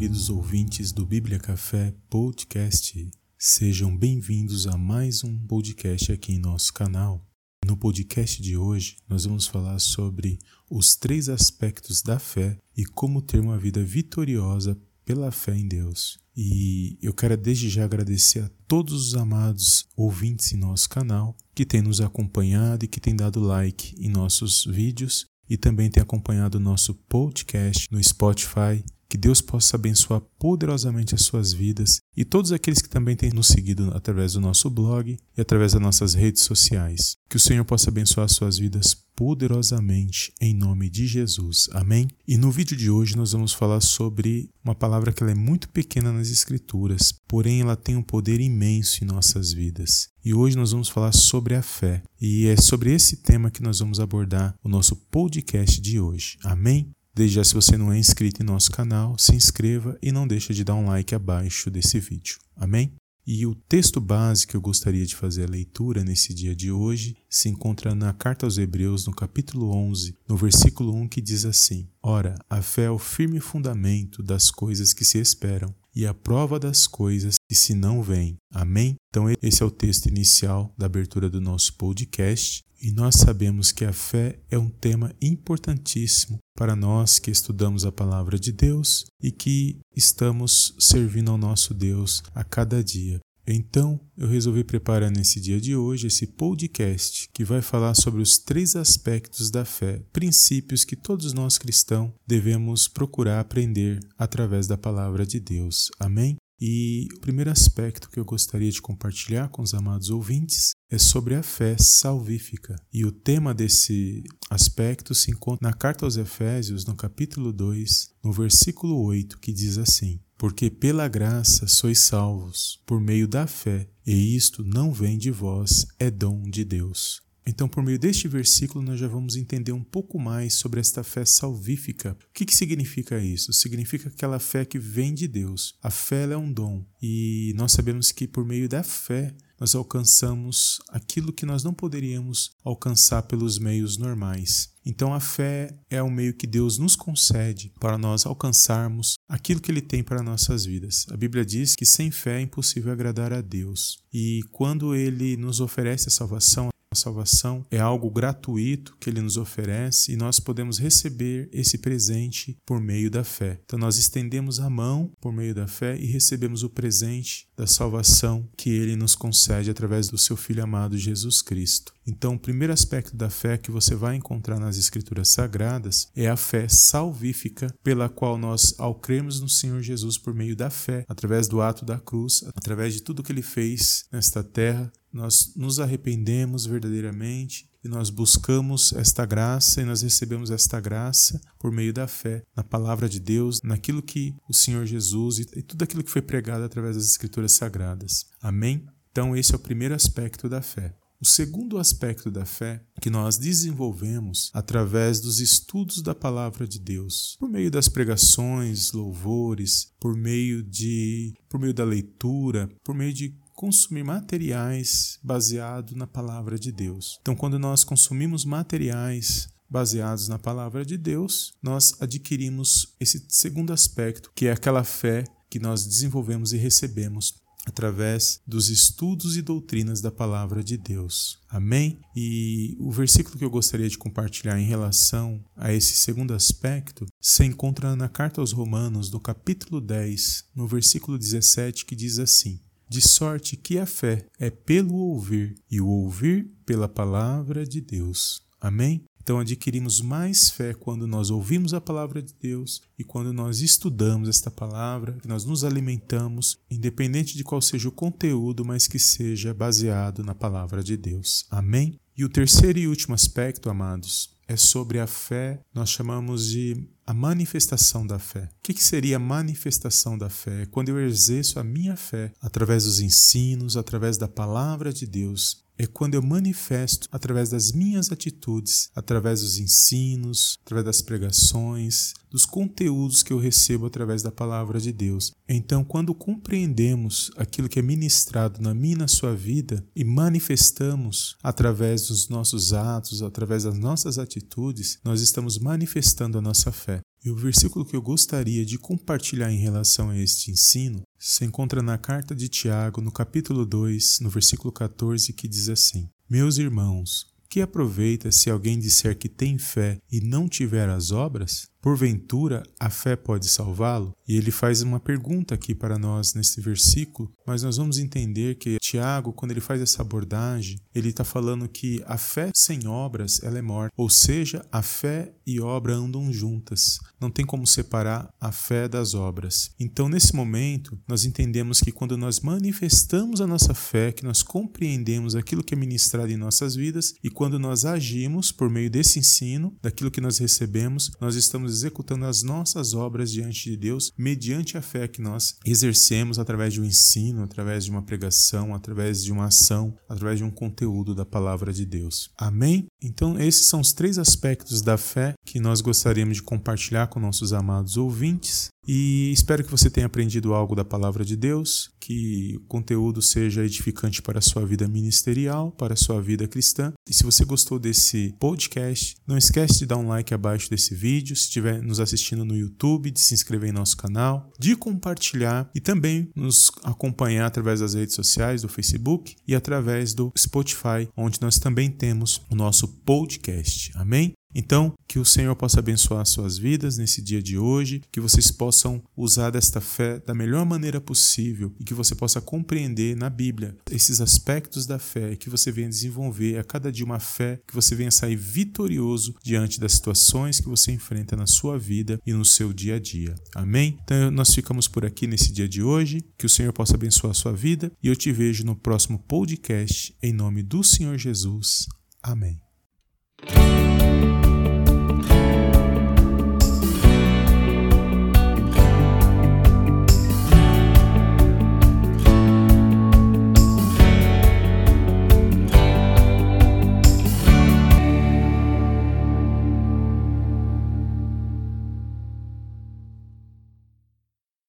queridos ouvintes do Bíblia Café Podcast. Sejam bem-vindos a mais um podcast aqui em nosso canal. No podcast de hoje, nós vamos falar sobre os três aspectos da fé e como ter uma vida vitoriosa pela fé em Deus. E eu quero desde já agradecer a todos os amados ouvintes em nosso canal que têm nos acompanhado e que têm dado like em nossos vídeos e também têm acompanhado o nosso podcast no Spotify que Deus possa abençoar poderosamente as suas vidas e todos aqueles que também têm nos seguido através do nosso blog e através das nossas redes sociais. Que o Senhor possa abençoar as suas vidas poderosamente em nome de Jesus. Amém? E no vídeo de hoje nós vamos falar sobre uma palavra que é muito pequena nas escrituras, porém ela tem um poder imenso em nossas vidas. E hoje nós vamos falar sobre a fé. E é sobre esse tema que nós vamos abordar o nosso podcast de hoje. Amém? Desde já, se você não é inscrito em nosso canal, se inscreva e não deixe de dar um like abaixo desse vídeo. Amém? E o texto base que eu gostaria de fazer a leitura nesse dia de hoje se encontra na Carta aos Hebreus, no capítulo 11, no versículo 1, que diz assim: Ora, a fé é o firme fundamento das coisas que se esperam e a prova das coisas que se não veem. Amém? Então, esse é o texto inicial da abertura do nosso podcast. E nós sabemos que a fé é um tema importantíssimo para nós que estudamos a palavra de Deus e que estamos servindo ao nosso Deus a cada dia. Então, eu resolvi preparar nesse dia de hoje esse podcast que vai falar sobre os três aspectos da fé, princípios que todos nós cristãos devemos procurar aprender através da palavra de Deus. Amém? E o primeiro aspecto que eu gostaria de compartilhar com os amados ouvintes é sobre a fé salvífica. E o tema desse aspecto se encontra na carta aos Efésios, no capítulo 2, no versículo 8, que diz assim: Porque pela graça sois salvos, por meio da fé, e isto não vem de vós, é dom de Deus. Então, por meio deste versículo, nós já vamos entender um pouco mais sobre esta fé salvífica. O que, que significa isso? Significa aquela fé que vem de Deus. A fé é um dom. E nós sabemos que por meio da fé nós alcançamos aquilo que nós não poderíamos alcançar pelos meios normais. Então a fé é o meio que Deus nos concede para nós alcançarmos aquilo que Ele tem para nossas vidas. A Bíblia diz que sem fé é impossível agradar a Deus. E quando Ele nos oferece a salvação, a salvação é algo gratuito que ele nos oferece e nós podemos receber esse presente por meio da fé. Então nós estendemos a mão por meio da fé e recebemos o presente da salvação que ele nos concede através do seu filho amado Jesus Cristo. Então, o primeiro aspecto da fé que você vai encontrar nas escrituras sagradas é a fé salvífica, pela qual nós, ao crermos no Senhor Jesus por meio da fé, através do ato da cruz, através de tudo que ele fez nesta terra, nós nos arrependemos verdadeiramente e nós buscamos esta graça e nós recebemos esta graça por meio da fé na palavra de Deus, naquilo que o Senhor Jesus e tudo aquilo que foi pregado através das Escrituras Sagradas. Amém? Então, esse é o primeiro aspecto da fé. O segundo aspecto da fé que nós desenvolvemos através dos estudos da palavra de Deus, por meio das pregações, louvores, por meio de por meio da leitura, por meio de consumir materiais baseado na palavra de Deus. Então, quando nós consumimos materiais baseados na palavra de Deus, nós adquirimos esse segundo aspecto, que é aquela fé que nós desenvolvemos e recebemos através dos estudos e doutrinas da palavra de Deus. Amém? E o versículo que eu gostaria de compartilhar em relação a esse segundo aspecto se encontra na carta aos Romanos, no capítulo 10, no versículo 17, que diz assim: de sorte que a fé é pelo ouvir, e o ouvir pela palavra de Deus. Amém? Então adquirimos mais fé quando nós ouvimos a palavra de Deus e quando nós estudamos esta palavra, que nós nos alimentamos, independente de qual seja o conteúdo, mas que seja baseado na palavra de Deus. Amém? E o terceiro e último aspecto, amados, é sobre a fé, nós chamamos de a manifestação da fé. O que, seria a manifestação da fé? É quando eu exerço a minha fé através dos ensinos, através da palavra de Deus, é quando eu manifesto através das minhas atitudes, através dos ensinos, através das pregações, dos conteúdos que eu recebo através da palavra de Deus. Então, quando compreendemos aquilo que é ministrado na minha e na sua vida e manifestamos através dos nossos atos, através das nossas atitudes, nós estamos manifestando a nossa fé. E o versículo que eu gostaria de compartilhar em relação a este ensino se encontra na carta de Tiago, no capítulo 2, no versículo 14, que diz assim: Meus irmãos, que aproveita se alguém disser que tem fé e não tiver as obras? Porventura, a fé pode salvá-lo? E ele faz uma pergunta aqui para nós nesse versículo, mas nós vamos entender que Tiago, quando ele faz essa abordagem, ele está falando que a fé sem obras ela é morta, ou seja, a fé e obra andam juntas. Não tem como separar a fé das obras. Então, nesse momento, nós entendemos que quando nós manifestamos a nossa fé, que nós compreendemos aquilo que é ministrado em nossas vidas e quando nós agimos por meio desse ensino, daquilo que nós recebemos, nós estamos executando as nossas obras diante de Deus mediante a fé que nós exercemos através de um ensino, através de uma pregação, através de uma ação, através de um conteúdo da palavra de Deus. Amém? Então, esses são os três aspectos da fé que nós gostaríamos de compartilhar com nossos amados ouvintes. E espero que você tenha aprendido algo da palavra de Deus, que o conteúdo seja edificante para a sua vida ministerial, para a sua vida cristã. E se você gostou desse podcast, não esquece de dar um like abaixo desse vídeo, se estiver nos assistindo no YouTube, de se inscrever em nosso canal, de compartilhar e também nos acompanhar através das redes sociais, do Facebook e através do Spotify, onde nós também temos o nosso podcast. Amém? Então, que o Senhor possa abençoar suas vidas nesse dia de hoje, que vocês possam usar desta fé da melhor maneira possível e que você possa compreender na Bíblia esses aspectos da fé, que você venha desenvolver a cada dia uma fé, que você venha sair vitorioso diante das situações que você enfrenta na sua vida e no seu dia a dia. Amém? Então, nós ficamos por aqui nesse dia de hoje, que o Senhor possa abençoar sua vida e eu te vejo no próximo podcast em nome do Senhor Jesus. Amém.